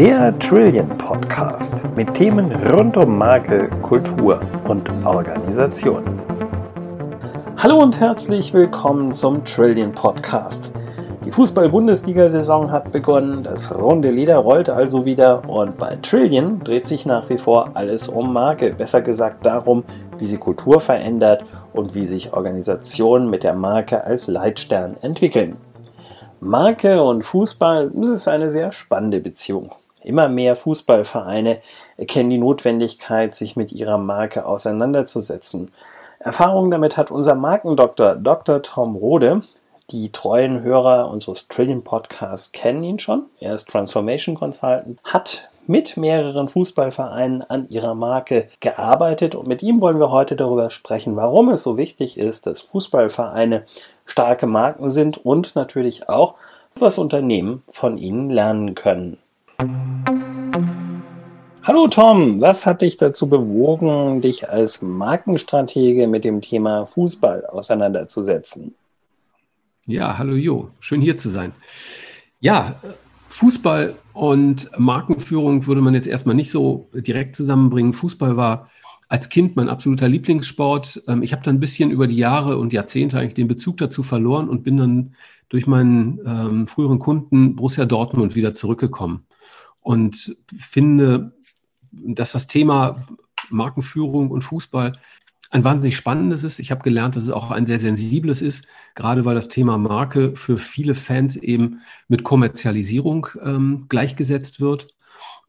Der Trillion Podcast mit Themen rund um Marke, Kultur und Organisation. Hallo und herzlich willkommen zum Trillion Podcast. Die Fußball-Bundesliga-Saison hat begonnen, das runde Leder rollt also wieder und bei Trillion dreht sich nach wie vor alles um Marke, besser gesagt darum, wie sie Kultur verändert und wie sich Organisationen mit der Marke als Leitstern entwickeln. Marke und Fußball, das ist eine sehr spannende Beziehung. Immer mehr Fußballvereine erkennen die Notwendigkeit, sich mit ihrer Marke auseinanderzusetzen. Erfahrung damit hat unser Markendoktor Dr. Tom Rode. Die treuen Hörer unseres Trillion Podcasts kennen ihn schon. Er ist Transformation Consultant, hat mit mehreren Fußballvereinen an ihrer Marke gearbeitet und mit ihm wollen wir heute darüber sprechen, warum es so wichtig ist, dass Fußballvereine starke Marken sind und natürlich auch, was Unternehmen von ihnen lernen können. Hallo Tom, was hat dich dazu bewogen, dich als Markenstratege mit dem Thema Fußball auseinanderzusetzen? Ja, hallo Jo, schön hier zu sein. Ja, Fußball und Markenführung würde man jetzt erstmal nicht so direkt zusammenbringen. Fußball war als Kind mein absoluter Lieblingssport. Ähm, ich habe dann ein bisschen über die Jahre und Jahrzehnte eigentlich den Bezug dazu verloren und bin dann durch meinen ähm, früheren Kunden Borussia Dortmund wieder zurückgekommen und finde, dass das Thema Markenführung und Fußball ein wahnsinnig spannendes ist. Ich habe gelernt, dass es auch ein sehr sensibles ist, gerade weil das Thema Marke für viele Fans eben mit Kommerzialisierung ähm, gleichgesetzt wird.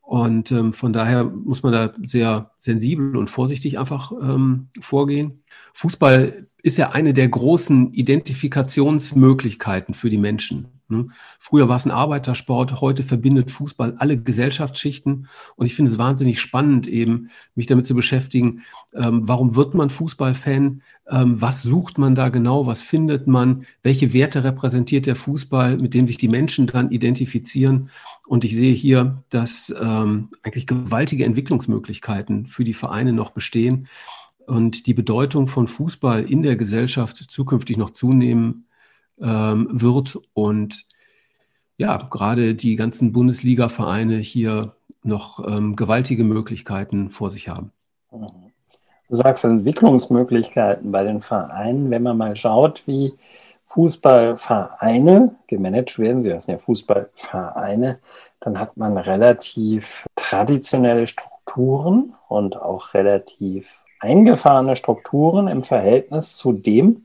Und ähm, von daher muss man da sehr sensibel und vorsichtig einfach ähm, vorgehen. Fußball ist ja eine der großen Identifikationsmöglichkeiten für die Menschen. Ne? Früher war es ein Arbeitersport, heute verbindet Fußball alle Gesellschaftsschichten. Und ich finde es wahnsinnig spannend, eben mich damit zu beschäftigen, ähm, warum wird man Fußballfan? Ähm, was sucht man da genau? Was findet man? Welche Werte repräsentiert der Fußball, mit dem sich die Menschen dann identifizieren? Und ich sehe hier, dass ähm, eigentlich gewaltige Entwicklungsmöglichkeiten für die Vereine noch bestehen und die Bedeutung von Fußball in der Gesellschaft zukünftig noch zunehmen ähm, wird. Und ja, gerade die ganzen Bundesliga-Vereine hier noch ähm, gewaltige Möglichkeiten vor sich haben. Du sagst Entwicklungsmöglichkeiten bei den Vereinen, wenn man mal schaut, wie Fußballvereine gemanagt werden, sie heißen ja Fußballvereine, dann hat man relativ traditionelle Strukturen und auch relativ eingefahrene Strukturen im Verhältnis zu dem,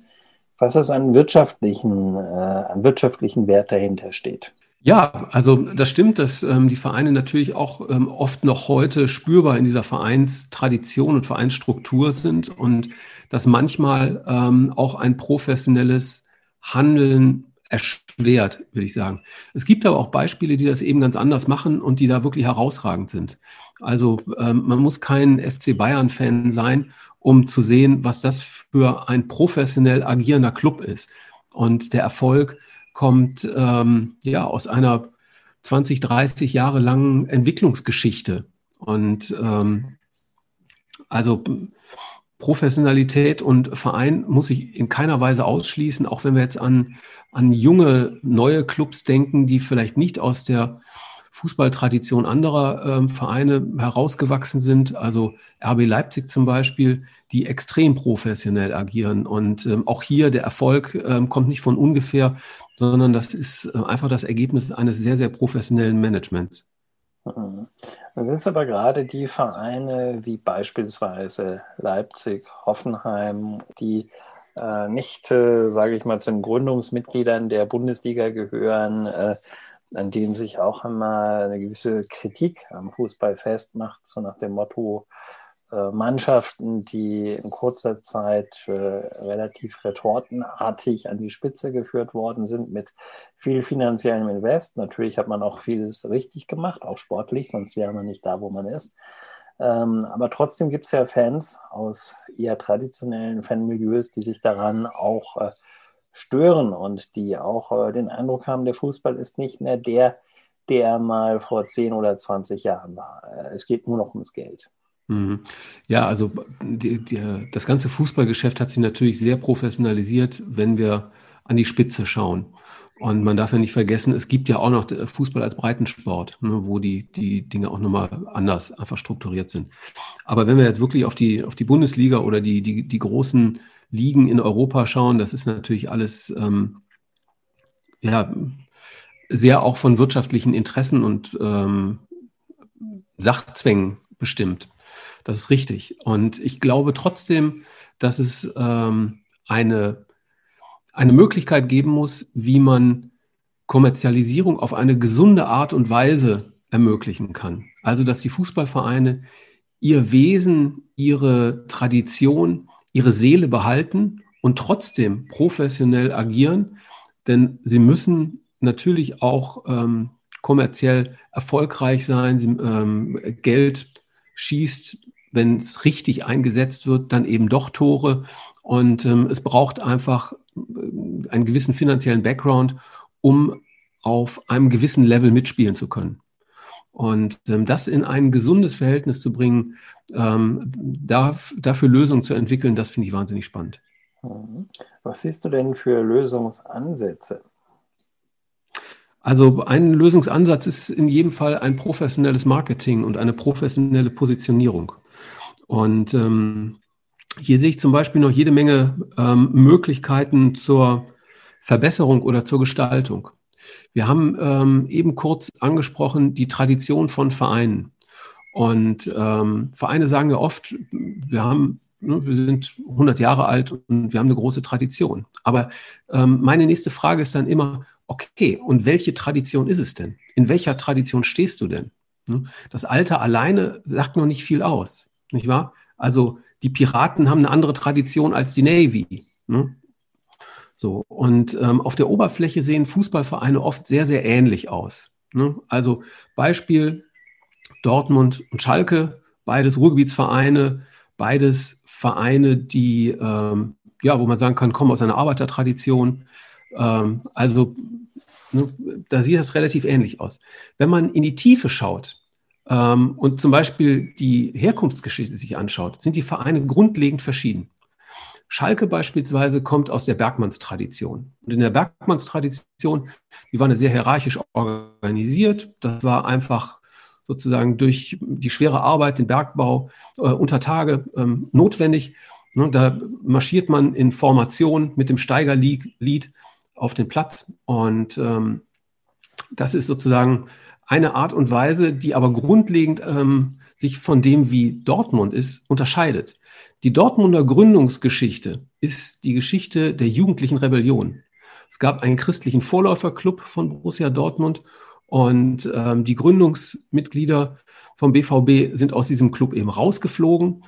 was es an wirtschaftlichen, äh, an wirtschaftlichen Wert dahinter steht. Ja, also das stimmt, dass ähm, die Vereine natürlich auch ähm, oft noch heute spürbar in dieser Vereinstradition und Vereinsstruktur sind und dass manchmal ähm, auch ein professionelles Handeln erschwert, würde ich sagen. Es gibt aber auch Beispiele, die das eben ganz anders machen und die da wirklich herausragend sind. Also ähm, man muss kein FC Bayern-Fan sein, um zu sehen, was das für ein professionell agierender Club ist. Und der Erfolg kommt ähm, ja aus einer 20, 30 Jahre langen Entwicklungsgeschichte. Und ähm, also Professionalität und Verein muss ich in keiner Weise ausschließen, auch wenn wir jetzt an, an junge, neue Clubs denken, die vielleicht nicht aus der Fußballtradition anderer äh, Vereine herausgewachsen sind. Also RB Leipzig zum Beispiel, die extrem professionell agieren. Und ähm, auch hier der Erfolg ähm, kommt nicht von ungefähr, sondern das ist äh, einfach das Ergebnis eines sehr, sehr professionellen Managements. Mhm. Dann sind es aber gerade die Vereine wie beispielsweise Leipzig, Hoffenheim, die äh, nicht, äh, sage ich mal, zu den Gründungsmitgliedern der Bundesliga gehören, äh, an denen sich auch immer eine gewisse Kritik am Fußball festmacht, so nach dem Motto, äh, Mannschaften, die in kurzer Zeit relativ retortenartig an die Spitze geführt worden sind mit viel finanziellem Invest. Natürlich hat man auch vieles richtig gemacht, auch sportlich, sonst wäre man nicht da, wo man ist. Ähm, aber trotzdem gibt es ja Fans aus eher traditionellen Fanmilieus, die sich daran auch äh, stören und die auch den Eindruck haben, der Fußball ist nicht mehr der, der mal vor 10 oder 20 Jahren war. Es geht nur noch ums Geld. Mhm. Ja, also die, die, das ganze Fußballgeschäft hat sich natürlich sehr professionalisiert, wenn wir an die Spitze schauen. Und man darf ja nicht vergessen, es gibt ja auch noch Fußball als Breitensport, ne, wo die, die Dinge auch nochmal anders einfach strukturiert sind. Aber wenn wir jetzt wirklich auf die, auf die Bundesliga oder die, die, die großen Ligen in Europa schauen, das ist natürlich alles ähm, ja, sehr auch von wirtschaftlichen Interessen und ähm, Sachzwängen bestimmt. Das ist richtig. Und ich glaube trotzdem, dass es ähm, eine, eine Möglichkeit geben muss, wie man Kommerzialisierung auf eine gesunde Art und Weise ermöglichen kann. Also, dass die Fußballvereine ihr Wesen, ihre Tradition, ihre Seele behalten und trotzdem professionell agieren, denn sie müssen natürlich auch ähm, kommerziell erfolgreich sein. Sie, ähm, Geld schießt, wenn es richtig eingesetzt wird, dann eben doch Tore. Und ähm, es braucht einfach äh, einen gewissen finanziellen Background, um auf einem gewissen Level mitspielen zu können. Und ähm, das in ein gesundes Verhältnis zu bringen, ähm, da, dafür Lösungen zu entwickeln, das finde ich wahnsinnig spannend. Mhm. Was siehst du denn für Lösungsansätze? Also ein Lösungsansatz ist in jedem Fall ein professionelles Marketing und eine professionelle Positionierung. Und ähm, hier sehe ich zum Beispiel noch jede Menge ähm, Möglichkeiten zur Verbesserung oder zur Gestaltung. Wir haben ähm, eben kurz angesprochen die Tradition von Vereinen. Und ähm, Vereine sagen ja oft, wir haben ne, wir sind 100 Jahre alt und wir haben eine große Tradition. Aber ähm, meine nächste Frage ist dann immer, Okay, und welche Tradition ist es denn? In welcher Tradition stehst du denn? Hm? Das Alter alleine sagt noch nicht viel aus, nicht wahr? Also die Piraten haben eine andere Tradition als die Navy. Ne? So, und ähm, auf der Oberfläche sehen Fußballvereine oft sehr, sehr ähnlich aus. Ne? Also Beispiel Dortmund und Schalke, beides Ruhrgebietsvereine, beides Vereine, die, ähm, ja, wo man sagen kann, kommen aus einer Arbeitertradition. Ähm, also ne, da sieht das relativ ähnlich aus. Wenn man in die Tiefe schaut ähm, und zum Beispiel die Herkunftsgeschichte sich anschaut, sind die Vereine grundlegend verschieden. Schalke beispielsweise kommt aus der Bergmannstradition. Und in der Bergmannstradition, die war eine sehr hierarchisch organisiert. Das war einfach sozusagen durch die schwere Arbeit, den Bergbau äh, unter Tage ähm, notwendig. Ne, da marschiert man in Formation mit dem Steigerlied auf den Platz. Und ähm, das ist sozusagen eine Art und Weise, die aber grundlegend ähm, sich von dem, wie Dortmund ist, unterscheidet. Die Dortmunder Gründungsgeschichte ist die Geschichte der jugendlichen Rebellion. Es gab einen christlichen Vorläuferclub von Borussia Dortmund und ähm, die Gründungsmitglieder vom BVB sind aus diesem Club eben rausgeflogen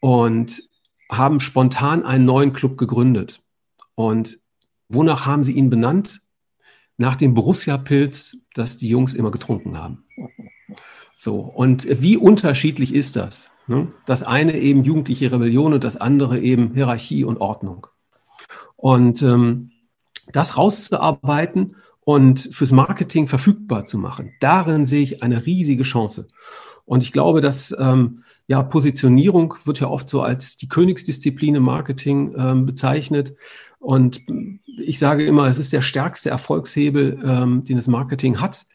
und haben spontan einen neuen Club gegründet. Und Wonach haben Sie ihn benannt? Nach dem Borussia-Pilz, das die Jungs immer getrunken haben. So, und wie unterschiedlich ist das? Ne? Das eine eben jugendliche Rebellion und das andere eben Hierarchie und Ordnung. Und ähm, das rauszuarbeiten und fürs Marketing verfügbar zu machen, darin sehe ich eine riesige Chance. Und ich glaube, dass ähm, ja, Positionierung wird ja oft so als die Königsdisziplin im Marketing ähm, bezeichnet. Und ich sage immer, es ist der stärkste Erfolgshebel, ähm, den das Marketing hat.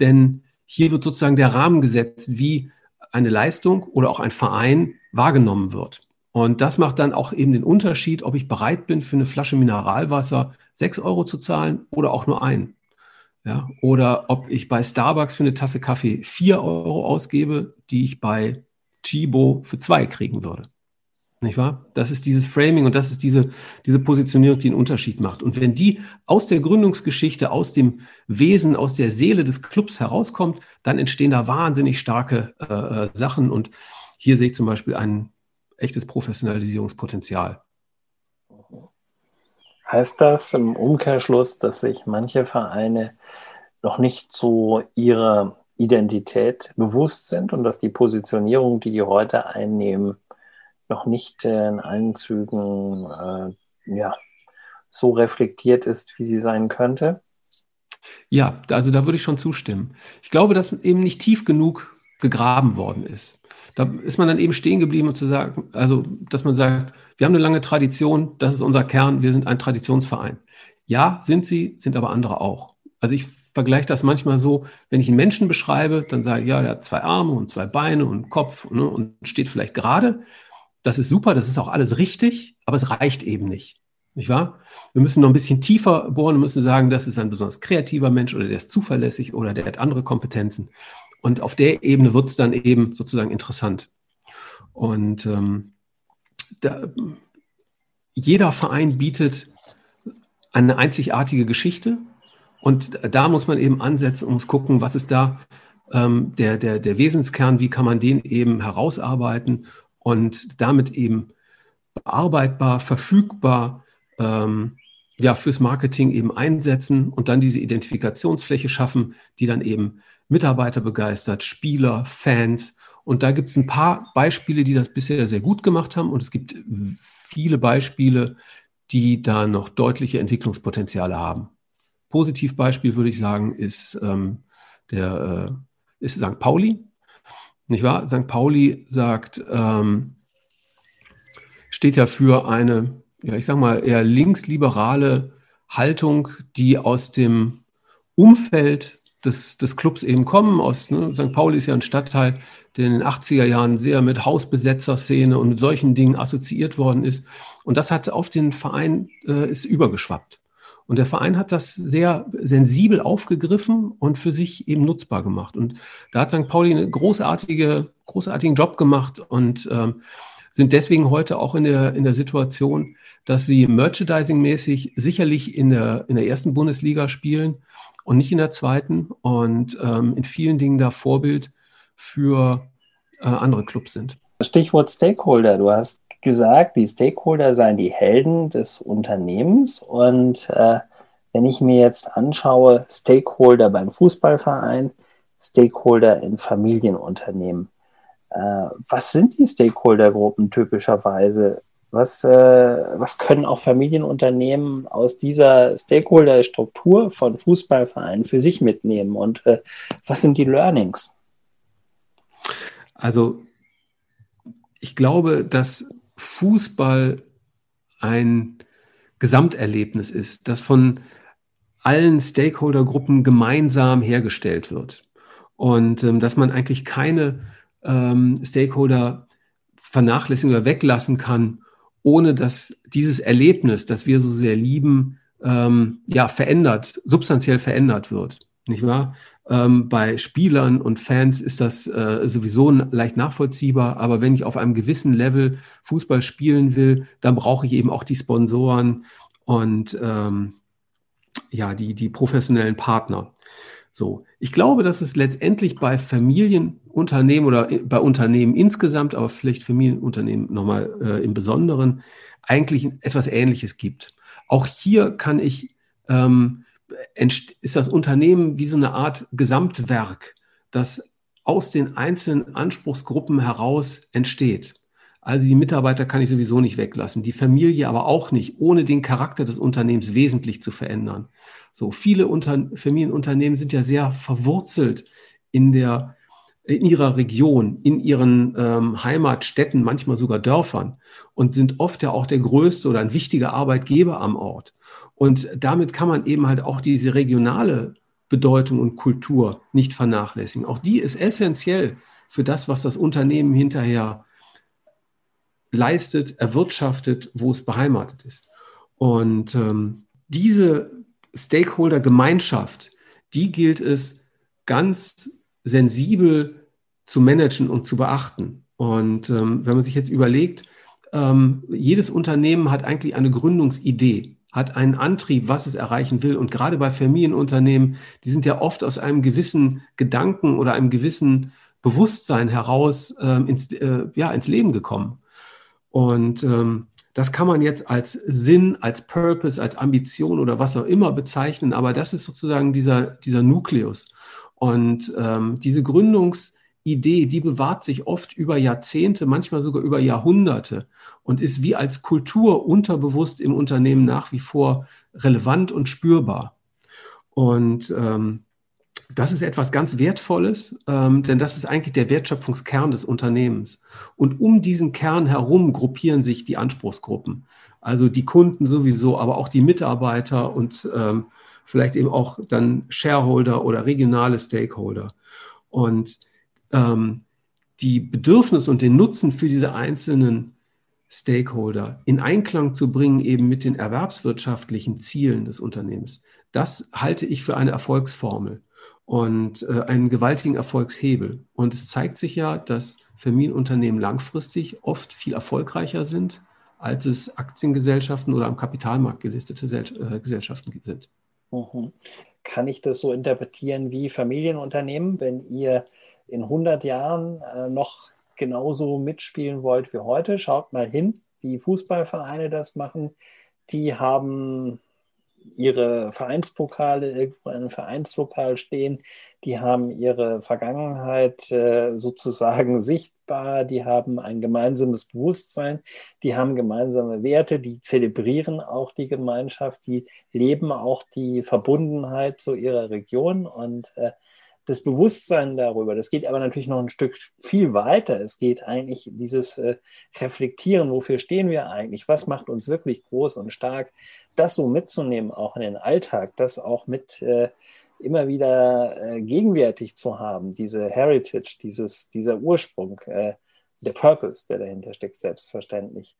Denn hier wird sozusagen der Rahmen gesetzt, wie eine Leistung oder auch ein Verein wahrgenommen wird. Und das macht dann auch eben den Unterschied, ob ich bereit bin, für eine Flasche Mineralwasser sechs Euro zu zahlen oder auch nur ein. Ja, oder ob ich bei Starbucks für eine Tasse Kaffee vier Euro ausgebe, die ich bei Chibo für zwei kriegen würde. Nicht wahr? Das ist dieses Framing und das ist diese, diese Positionierung, die einen Unterschied macht. Und wenn die aus der Gründungsgeschichte, aus dem Wesen, aus der Seele des Clubs herauskommt, dann entstehen da wahnsinnig starke äh, äh Sachen. Und hier sehe ich zum Beispiel ein echtes Professionalisierungspotenzial. Heißt das im Umkehrschluss, dass sich manche Vereine noch nicht so ihrer Identität bewusst sind und dass die Positionierung, die die heute einnehmen, noch nicht in allen Zügen äh, ja, so reflektiert ist, wie sie sein könnte? Ja, also da würde ich schon zustimmen. Ich glaube, dass eben nicht tief genug gegraben worden ist. Da ist man dann eben stehen geblieben und zu sagen, also, dass man sagt, wir haben eine lange Tradition, das ist unser Kern, wir sind ein Traditionsverein. Ja, sind sie, sind aber andere auch. Also ich vergleiche das manchmal so, wenn ich einen Menschen beschreibe, dann sage ich, ja, der hat zwei Arme und zwei Beine und Kopf ne, und steht vielleicht gerade. Das ist super, das ist auch alles richtig, aber es reicht eben nicht. Nicht wahr? Wir müssen noch ein bisschen tiefer bohren und müssen sagen, das ist ein besonders kreativer Mensch oder der ist zuverlässig oder der hat andere Kompetenzen. Und auf der Ebene wird es dann eben sozusagen interessant. Und ähm, da, jeder Verein bietet eine einzigartige Geschichte. Und da muss man eben ansetzen und muss gucken, was ist da ähm, der, der, der Wesenskern, wie kann man den eben herausarbeiten und damit eben bearbeitbar, verfügbar, ähm, ja, fürs Marketing eben einsetzen und dann diese Identifikationsfläche schaffen, die dann eben Mitarbeiter begeistert, Spieler, Fans. Und da gibt es ein paar Beispiele, die das bisher sehr gut gemacht haben. Und es gibt viele Beispiele, die da noch deutliche Entwicklungspotenziale haben. Positivbeispiel würde ich sagen, ist ähm, der äh, ist St. Pauli. Nicht wahr? St. Pauli sagt, ähm, steht ja für eine ja, ich sag mal, eher linksliberale Haltung, die aus dem Umfeld des, des Clubs eben kommen. Aus, ne, St. Pauli ist ja ein Stadtteil, der in den 80er Jahren sehr mit Hausbesetzerszene und mit solchen Dingen assoziiert worden ist. Und das hat auf den Verein, äh, ist übergeschwappt. Und der Verein hat das sehr sensibel aufgegriffen und für sich eben nutzbar gemacht. Und da hat St. Pauli einen großartige, großartigen Job gemacht und ähm, sind deswegen heute auch in der, in der Situation, dass sie merchandising-mäßig sicherlich in der, in der ersten Bundesliga spielen und nicht in der zweiten und ähm, in vielen Dingen da Vorbild für äh, andere Clubs sind. Stichwort Stakeholder. Du hast gesagt, die Stakeholder seien die Helden des Unternehmens. Und äh, wenn ich mir jetzt anschaue, Stakeholder beim Fußballverein, Stakeholder in Familienunternehmen, äh, was sind die Stakeholdergruppen typischerweise? Was, äh, was können auch Familienunternehmen aus dieser Stakeholder-Struktur von Fußballvereinen für sich mitnehmen und äh, was sind die Learnings? Also ich glaube, dass Fußball ein Gesamterlebnis ist, das von allen Stakeholdergruppen gemeinsam hergestellt wird. Und ähm, dass man eigentlich keine ähm, Stakeholder vernachlässigen oder weglassen kann, ohne dass dieses Erlebnis, das wir so sehr lieben, ähm, ja, verändert, substanziell verändert wird. Nicht wahr? Ähm, bei Spielern und Fans ist das äh, sowieso leicht nachvollziehbar, aber wenn ich auf einem gewissen Level Fußball spielen will, dann brauche ich eben auch die Sponsoren und ähm, ja, die, die professionellen Partner. So, ich glaube, dass es letztendlich bei Familienunternehmen oder bei Unternehmen insgesamt, aber vielleicht Familienunternehmen nochmal äh, im Besonderen, eigentlich etwas Ähnliches gibt. Auch hier kann ich, ähm, ist das Unternehmen wie so eine Art Gesamtwerk, das aus den einzelnen Anspruchsgruppen heraus entsteht. Also die Mitarbeiter kann ich sowieso nicht weglassen, die Familie aber auch nicht, ohne den Charakter des Unternehmens wesentlich zu verändern. So viele Unter Familienunternehmen sind ja sehr verwurzelt in der in ihrer Region, in ihren ähm, Heimatstädten, manchmal sogar Dörfern und sind oft ja auch der größte oder ein wichtiger Arbeitgeber am Ort. Und damit kann man eben halt auch diese regionale Bedeutung und Kultur nicht vernachlässigen. Auch die ist essentiell für das, was das Unternehmen hinterher leistet, erwirtschaftet, wo es beheimatet ist. Und ähm, diese Stakeholder-Gemeinschaft, die gilt es ganz sensibel zu managen und zu beachten. Und ähm, wenn man sich jetzt überlegt, ähm, jedes Unternehmen hat eigentlich eine Gründungsidee, hat einen Antrieb, was es erreichen will. Und gerade bei Familienunternehmen, die sind ja oft aus einem gewissen Gedanken oder einem gewissen Bewusstsein heraus ähm, ins, äh, ja, ins Leben gekommen. Und ähm, das kann man jetzt als Sinn, als Purpose, als Ambition oder was auch immer bezeichnen, aber das ist sozusagen dieser, dieser Nukleus. Und ähm, diese Gründungsidee, die bewahrt sich oft über Jahrzehnte, manchmal sogar über Jahrhunderte und ist wie als Kultur unterbewusst im Unternehmen nach wie vor relevant und spürbar. Und ähm, das ist etwas ganz Wertvolles, ähm, denn das ist eigentlich der Wertschöpfungskern des Unternehmens. Und um diesen Kern herum gruppieren sich die Anspruchsgruppen. Also die Kunden sowieso, aber auch die Mitarbeiter und ähm, vielleicht eben auch dann Shareholder oder regionale Stakeholder. Und ähm, die Bedürfnisse und den Nutzen für diese einzelnen Stakeholder in Einklang zu bringen, eben mit den erwerbswirtschaftlichen Zielen des Unternehmens, das halte ich für eine Erfolgsformel und äh, einen gewaltigen Erfolgshebel. Und es zeigt sich ja, dass Familienunternehmen langfristig oft viel erfolgreicher sind, als es Aktiengesellschaften oder am Kapitalmarkt gelistete äh, Gesellschaften sind. Mhm. Kann ich das so interpretieren wie Familienunternehmen, wenn ihr in 100 Jahren äh, noch genauso mitspielen wollt wie heute? Schaut mal hin, wie Fußballvereine das machen. Die haben ihre Vereinspokale irgendwo in einem Vereinslokal stehen. Die haben ihre Vergangenheit äh, sozusagen sichtbar. Die haben ein gemeinsames Bewusstsein. Die haben gemeinsame Werte. Die zelebrieren auch die Gemeinschaft. Die leben auch die Verbundenheit zu ihrer Region. Und äh, das Bewusstsein darüber, das geht aber natürlich noch ein Stück viel weiter. Es geht eigentlich dieses äh, Reflektieren, wofür stehen wir eigentlich, was macht uns wirklich groß und stark, das so mitzunehmen, auch in den Alltag, das auch mit äh, immer wieder äh, gegenwärtig zu haben, diese Heritage, dieses, dieser Ursprung, äh, der Purpose, der dahinter steckt, selbstverständlich.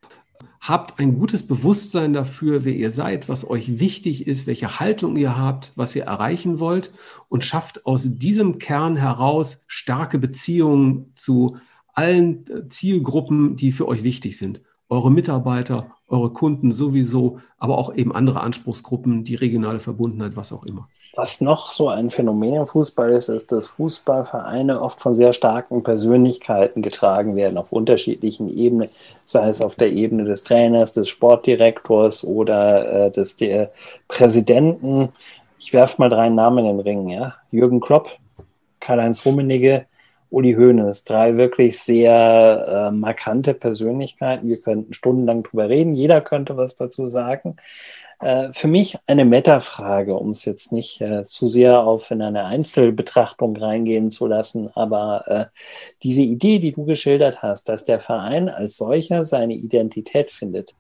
Habt ein gutes Bewusstsein dafür, wer ihr seid, was euch wichtig ist, welche Haltung ihr habt, was ihr erreichen wollt und schafft aus diesem Kern heraus starke Beziehungen zu allen äh, Zielgruppen, die für euch wichtig sind. Eure Mitarbeiter, eure Kunden sowieso, aber auch eben andere Anspruchsgruppen, die regionale Verbundenheit, was auch immer. Was noch so ein Phänomen im Fußball ist, ist, dass Fußballvereine oft von sehr starken Persönlichkeiten getragen werden, auf unterschiedlichen Ebenen, sei es auf der Ebene des Trainers, des Sportdirektors oder äh, des der Präsidenten. Ich werfe mal drei Namen in den Ring. Ja? Jürgen Klopp, Karl-Heinz Rummenigge, Uli Hoeneß, drei wirklich sehr äh, markante Persönlichkeiten. Wir könnten stundenlang drüber reden, jeder könnte was dazu sagen. Äh, für mich eine Metafrage, um es jetzt nicht äh, zu sehr auf in eine Einzelbetrachtung reingehen zu lassen, aber äh, diese Idee, die du geschildert hast, dass der Verein als solcher seine Identität findet,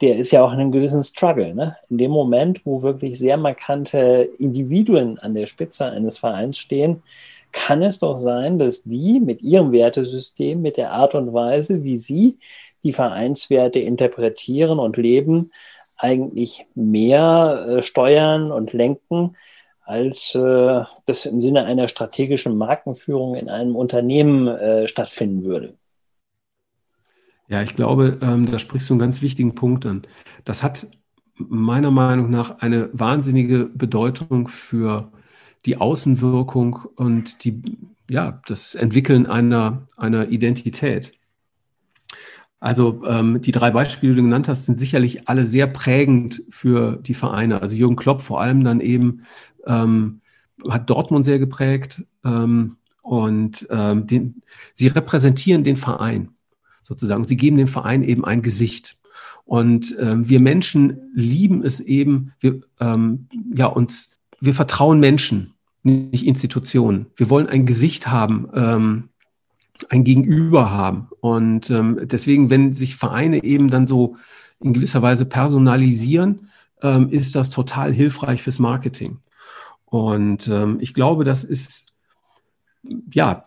der ist ja auch in einem gewissen Struggle. Ne? In dem Moment, wo wirklich sehr markante Individuen an der Spitze eines Vereins stehen, kann es doch sein, dass die mit ihrem Wertesystem, mit der Art und Weise, wie sie die Vereinswerte interpretieren und leben, eigentlich mehr äh, steuern und lenken, als äh, das im Sinne einer strategischen Markenführung in einem Unternehmen äh, stattfinden würde. Ja, ich glaube, ähm, da sprichst du einen ganz wichtigen Punkt an. Das hat meiner Meinung nach eine wahnsinnige Bedeutung für die Außenwirkung und die, ja, das Entwickeln einer, einer Identität. Also ähm, die drei Beispiele, die du genannt hast, sind sicherlich alle sehr prägend für die Vereine. Also Jürgen Klopp vor allem dann eben ähm, hat Dortmund sehr geprägt ähm, und ähm, den, sie repräsentieren den Verein sozusagen. Sie geben dem Verein eben ein Gesicht. Und ähm, wir Menschen lieben es eben, wir, ähm, ja, uns wir vertrauen Menschen, nicht Institutionen. Wir wollen ein Gesicht haben, ähm, ein Gegenüber haben. Und ähm, deswegen, wenn sich Vereine eben dann so in gewisser Weise personalisieren, ähm, ist das total hilfreich fürs Marketing. Und ähm, ich glaube, das ist, ja,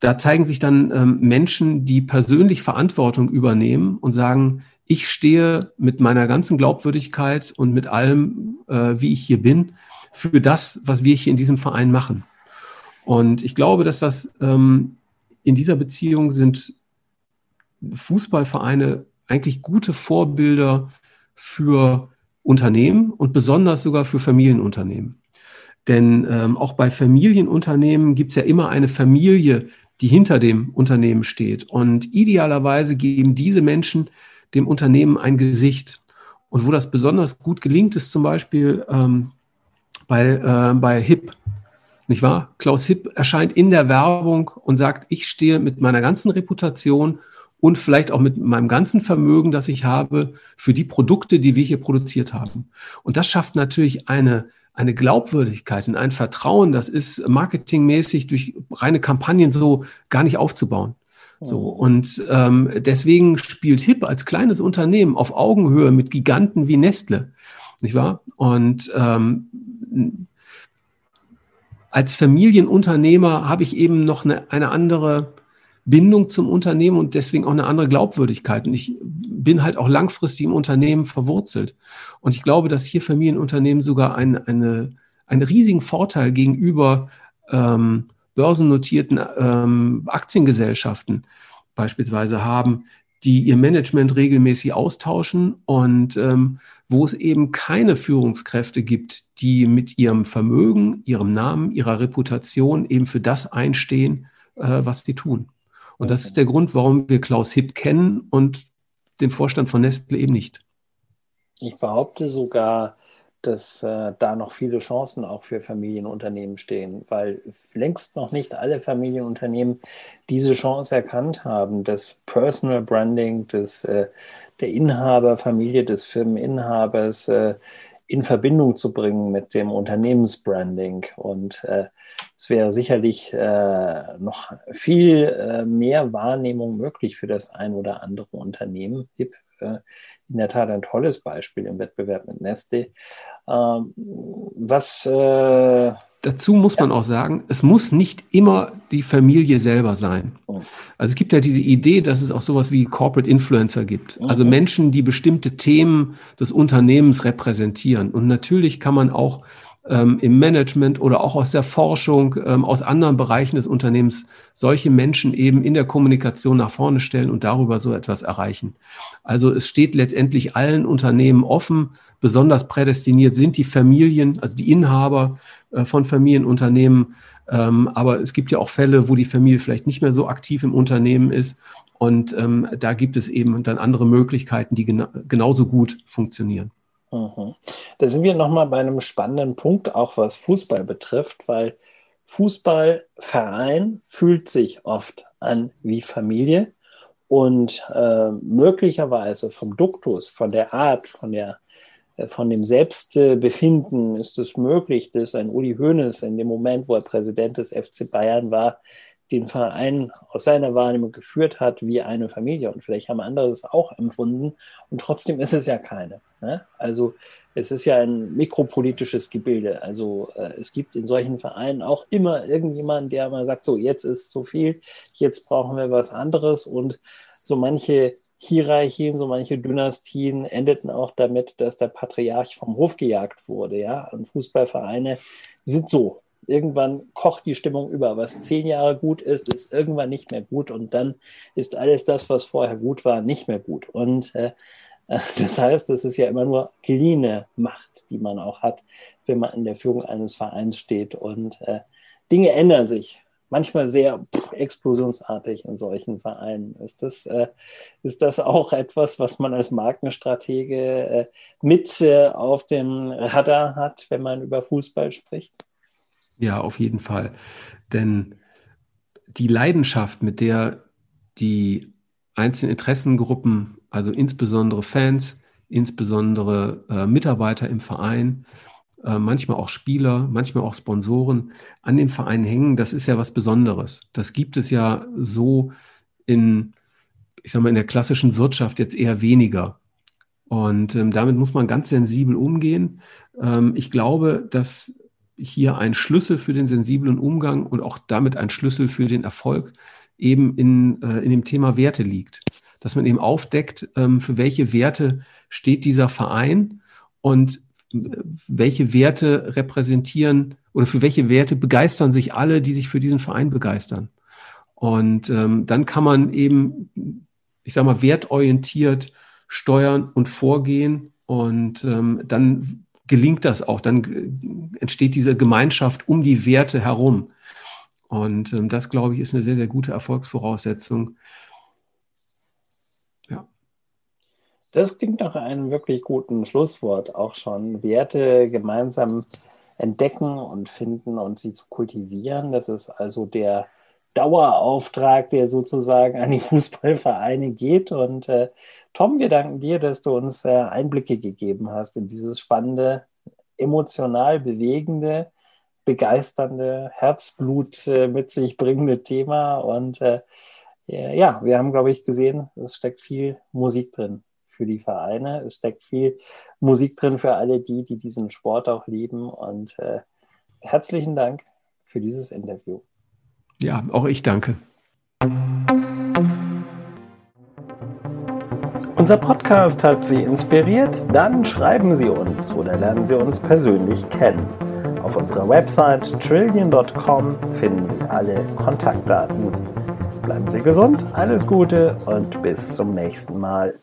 da zeigen sich dann ähm, Menschen, die persönlich Verantwortung übernehmen und sagen, ich stehe mit meiner ganzen Glaubwürdigkeit und mit allem, äh, wie ich hier bin, für das, was wir hier in diesem Verein machen. Und ich glaube, dass das ähm, in dieser Beziehung sind Fußballvereine eigentlich gute Vorbilder für Unternehmen und besonders sogar für Familienunternehmen. Denn ähm, auch bei Familienunternehmen gibt es ja immer eine Familie, die hinter dem Unternehmen steht. Und idealerweise geben diese Menschen dem Unternehmen ein Gesicht. Und wo das besonders gut gelingt, ist zum Beispiel ähm, bei, äh, bei HIP. Nicht wahr? Klaus Hipp erscheint in der Werbung und sagt, ich stehe mit meiner ganzen Reputation und vielleicht auch mit meinem ganzen Vermögen, das ich habe, für die Produkte, die wir hier produziert haben. Und das schafft natürlich eine, eine Glaubwürdigkeit und ein Vertrauen, das ist marketingmäßig durch reine Kampagnen so gar nicht aufzubauen. So, und ähm, deswegen spielt HIP als kleines Unternehmen auf Augenhöhe mit Giganten wie Nestle, nicht wahr? Und ähm, als Familienunternehmer habe ich eben noch eine, eine andere Bindung zum Unternehmen und deswegen auch eine andere Glaubwürdigkeit. Und ich bin halt auch langfristig im Unternehmen verwurzelt. Und ich glaube, dass hier Familienunternehmen sogar ein, eine, einen riesigen Vorteil gegenüber ähm, börsennotierten ähm, Aktiengesellschaften beispielsweise haben, die ihr Management regelmäßig austauschen und ähm, wo es eben keine Führungskräfte gibt, die mit ihrem Vermögen, ihrem Namen, ihrer Reputation eben für das einstehen, äh, was sie tun. Und das ist der Grund, warum wir Klaus Hipp kennen und den Vorstand von Nestle eben nicht. Ich behaupte sogar, dass äh, da noch viele Chancen auch für Familienunternehmen stehen, weil längst noch nicht alle Familienunternehmen diese Chance erkannt haben, das Personal Branding des, äh, der Inhaberfamilie, des Firmeninhabers äh, in Verbindung zu bringen mit dem Unternehmensbranding. Und äh, es wäre sicherlich äh, noch viel äh, mehr Wahrnehmung möglich für das ein oder andere Unternehmen. HIP äh, in der Tat ein tolles Beispiel im Wettbewerb mit Nestle. Ähm, was äh, Dazu muss man auch sagen, es muss nicht immer die Familie selber sein. Oh. Also es gibt ja diese Idee, dass es auch sowas wie Corporate Influencer gibt. Also. Menschen, die bestimmte Themen des Unternehmens repräsentieren. Und natürlich kann man auch ähm, im Management oder auch aus der Forschung, ähm, aus anderen Bereichen des Unternehmens solche Menschen eben in der Kommunikation nach vorne stellen und darüber so etwas erreichen. Also es steht letztendlich allen Unternehmen offen. Besonders prädestiniert sind die Familien, also die Inhaber äh, von Familienunternehmen. Ähm, aber es gibt ja auch Fälle, wo die Familie vielleicht nicht mehr so aktiv im Unternehmen ist. Und ähm, da gibt es eben dann andere Möglichkeiten, die gena genauso gut funktionieren. Mhm. Da sind wir nochmal bei einem spannenden Punkt, auch was Fußball betrifft, weil Fußballverein fühlt sich oft an wie Familie und äh, möglicherweise vom Duktus, von der Art, von, der, äh, von dem Selbstbefinden ist es möglich, dass ein Uli Hoeneß in dem Moment, wo er Präsident des FC Bayern war, den Verein aus seiner Wahrnehmung geführt hat wie eine Familie. Und vielleicht haben andere es auch empfunden. Und trotzdem ist es ja keine. Ne? Also es ist ja ein mikropolitisches Gebilde. Also äh, es gibt in solchen Vereinen auch immer irgendjemanden, der mal sagt, so jetzt ist zu viel, jetzt brauchen wir was anderes. Und so manche Hierarchien, so manche Dynastien endeten auch damit, dass der Patriarch vom Hof gejagt wurde. Ja? Und Fußballvereine sind so irgendwann kocht die Stimmung über. Was zehn Jahre gut ist, ist irgendwann nicht mehr gut und dann ist alles das, was vorher gut war, nicht mehr gut. Und äh, das heißt, es ist ja immer nur geliehene Macht, die man auch hat, wenn man in der Führung eines Vereins steht. Und äh, Dinge ändern sich. Manchmal sehr explosionsartig in solchen Vereinen. Ist das, äh, ist das auch etwas, was man als Markenstratege äh, mit äh, auf dem Radar hat, wenn man über Fußball spricht? Ja, auf jeden Fall. Denn die Leidenschaft, mit der die einzelnen Interessengruppen, also insbesondere Fans, insbesondere äh, Mitarbeiter im Verein, äh, manchmal auch Spieler, manchmal auch Sponsoren an den Verein hängen, das ist ja was Besonderes. Das gibt es ja so in, ich sag mal, in der klassischen Wirtschaft jetzt eher weniger. Und ähm, damit muss man ganz sensibel umgehen. Ähm, ich glaube, dass hier ein Schlüssel für den sensiblen Umgang und auch damit ein Schlüssel für den Erfolg eben in, äh, in dem Thema Werte liegt. Dass man eben aufdeckt, ähm, für welche Werte steht dieser Verein und äh, welche Werte repräsentieren oder für welche Werte begeistern sich alle, die sich für diesen Verein begeistern. Und ähm, dann kann man eben, ich sage mal, wertorientiert steuern und vorgehen und ähm, dann gelingt das auch. Dann entsteht diese Gemeinschaft um die Werte herum. Und ähm, das, glaube ich, ist eine sehr, sehr gute Erfolgsvoraussetzung. Ja. Das klingt nach einem wirklich guten Schlusswort auch schon. Werte gemeinsam entdecken und finden und sie zu kultivieren. Das ist also der Dauerauftrag, der sozusagen an die Fußballvereine geht. Und äh, Tom, wir danken dir, dass du uns äh, Einblicke gegeben hast in dieses spannende emotional bewegende, begeisternde, Herzblut äh, mit sich bringende Thema. Und äh, ja, wir haben, glaube ich, gesehen, es steckt viel Musik drin für die Vereine. Es steckt viel Musik drin für alle die, die diesen Sport auch lieben. Und äh, herzlichen Dank für dieses Interview. Ja, auch ich danke. Unser Podcast hat Sie inspiriert? Dann schreiben Sie uns oder lernen Sie uns persönlich kennen. Auf unserer Website trillion.com finden Sie alle Kontaktdaten. Bleiben Sie gesund, alles Gute und bis zum nächsten Mal.